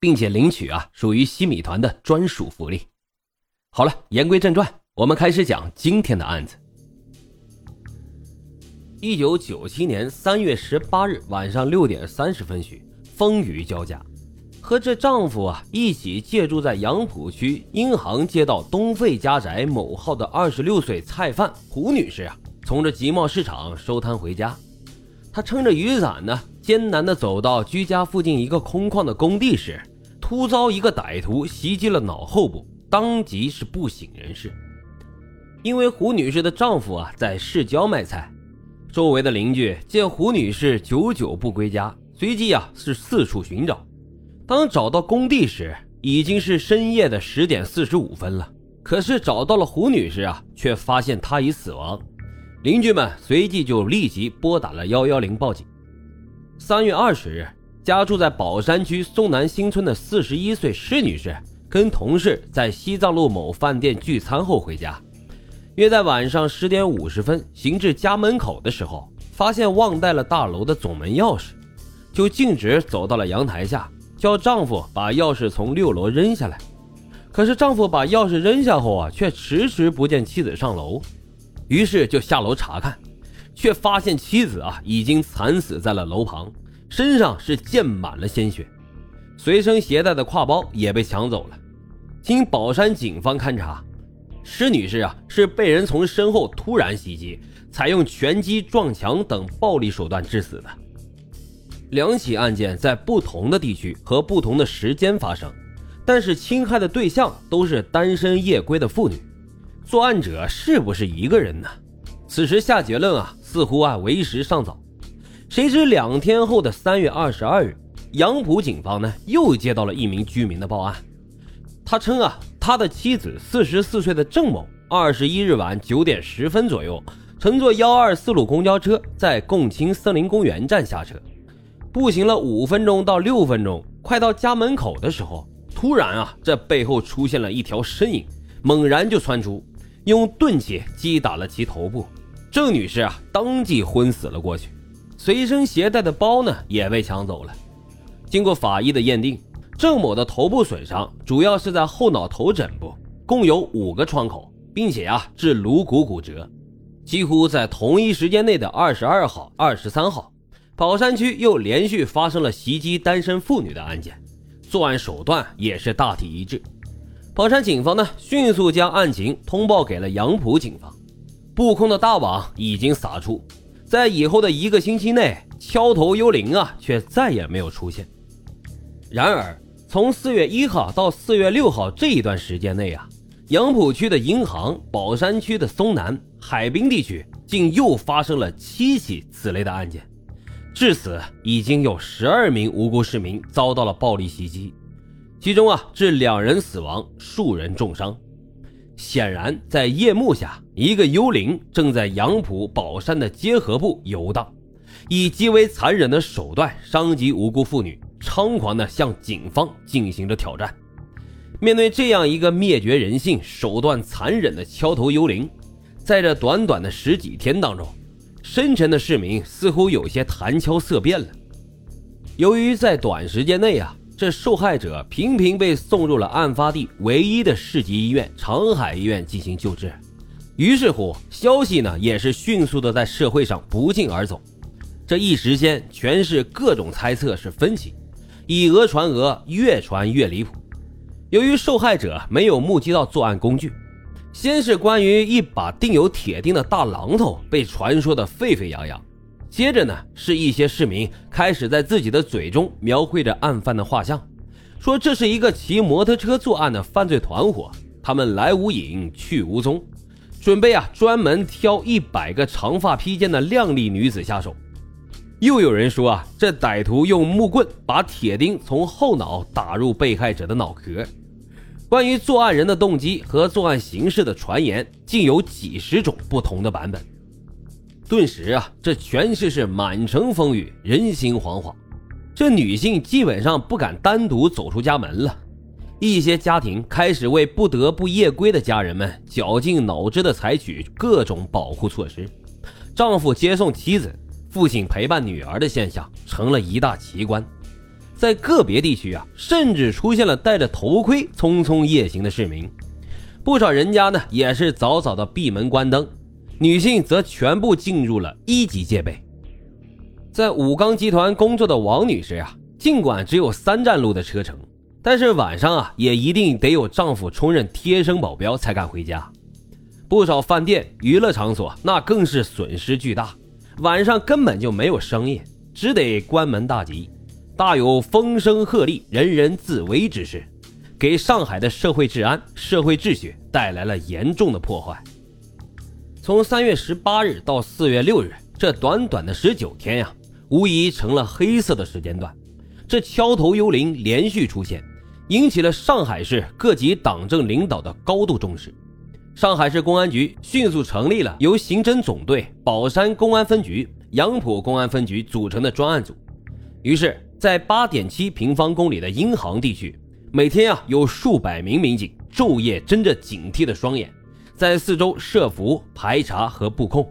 并且领取啊，属于西米团的专属福利。好了，言归正传，我们开始讲今天的案子。一九九七年三月十八日晚上六点三十分许，风雨交加，和这丈夫啊一起借住在杨浦区英航街道东费家宅某号的二十六岁菜贩胡女士啊，从这集贸市场收摊回家，她撑着雨伞呢。艰难地走到居家附近一个空旷的工地时，突遭一个歹徒袭击了脑后部，当即是不省人事。因为胡女士的丈夫啊在市郊卖菜，周围的邻居见胡女士久久不归家，随即啊是四处寻找。当找到工地时，已经是深夜的十点四十五分了。可是找到了胡女士啊，却发现她已死亡。邻居们随即就立即拨打了幺幺零报警。三月二十日，家住在宝山区松南新村的四十一岁施女士，跟同事在西藏路某饭店聚餐后回家，约在晚上十点五十分行至家门口的时候，发现忘带了大楼的总门钥匙，就径直走到了阳台下，叫丈夫把钥匙从六楼扔下来。可是丈夫把钥匙扔下后啊，却迟迟不见妻子上楼，于是就下楼查看。却发现妻子啊已经惨死在了楼旁，身上是溅满了鲜血，随身携带的挎包也被抢走了。经宝山警方勘查，施女士啊是被人从身后突然袭击，采用拳击、撞墙等暴力手段致死的。两起案件在不同的地区和不同的时间发生，但是侵害的对象都是单身夜归的妇女，作案者是不是一个人呢？此时下结论啊。似乎啊为时尚早，谁知两天后的三月二十二日，杨浦警方呢又接到了一名居民的报案。他称啊，他的妻子四十四岁的郑某，二十一日晚九点十分左右，乘坐幺二四路公交车在共青森林公园站下车，步行了五分钟到六分钟，快到家门口的时候，突然啊，这背后出现了一条身影，猛然就窜出，用钝器击打了其头部。郑女士啊，当即昏死了过去，随身携带的包呢也被抢走了。经过法医的验定，郑某的头部损伤主要是在后脑头枕部，共有五个创口，并且啊致颅骨骨折。几乎在同一时间内的二十二号、二十三号，宝山区又连续发生了袭击单身妇女的案件，作案手段也是大体一致。宝山警方呢，迅速将案情通报给了杨浦警方。布控的大网已经撒出，在以后的一个星期内，敲头幽灵啊，却再也没有出现。然而，从四月一号到四月六号这一段时间内啊，杨浦区的银行、宝山区的松南、海滨地区，竟又发生了七起此类的案件，至此已经有十二名无辜市民遭到了暴力袭击，其中啊，致两人死亡，数人重伤。显然，在夜幕下，一个幽灵正在杨浦宝山的街河部游荡，以极为残忍的手段伤及无辜妇女，猖狂地向警方进行着挑战。面对这样一个灭绝人性、手段残忍的敲头幽灵，在这短短的十几天当中，深沉的市民似乎有些谈敲色变了。由于在短时间内啊。这受害者频频被送入了案发地唯一的市级医院长海医院进行救治，于是乎，消息呢也是迅速的在社会上不胫而走。这一时间，全是各种猜测是分歧，以讹传讹，越传越离谱。由于受害者没有目击到作案工具，先是关于一把钉有铁钉的大榔头被传说的沸沸扬扬。接着呢，是一些市民开始在自己的嘴中描绘着案犯的画像，说这是一个骑摩托车作案的犯罪团伙，他们来无影去无踪，准备啊专门挑一百个长发披肩的靓丽女子下手。又有人说啊，这歹徒用木棍把铁钉从后脑打入被害者的脑壳。关于作案人的动机和作案形式的传言，竟有几十种不同的版本。顿时啊，这全市是满城风雨，人心惶惶。这女性基本上不敢单独走出家门了。一些家庭开始为不得不夜归的家人们绞尽脑汁地采取各种保护措施。丈夫接送妻子，父亲陪伴女儿的现象成了一大奇观。在个别地区啊，甚至出现了戴着头盔匆匆夜行的市民。不少人家呢，也是早早的闭门关灯，女性则全部进入了一级戒备。在武钢集团工作的王女士啊，尽管只有三站路的车程，但是晚上啊，也一定得有丈夫充任贴身保镖才敢回家。不少饭店、娱乐场所那更是损失巨大，晚上根本就没有生意，只得关门大吉。大有风声鹤唳、人人自危之势，给上海的社会治安、社会秩序带来了严重的破坏。从三月十八日到四月六日，这短短的十九天呀，无疑成了黑色的时间段。这敲头幽灵连续出现，引起了上海市各级党政领导的高度重视。上海市公安局迅速成立了由刑侦总队、宝山公安分局、杨浦公安分局组成的专案组，于是。在八点七平方公里的英航地区，每天啊有数百名民警昼夜睁着警惕的双眼，在四周设伏排查和布控。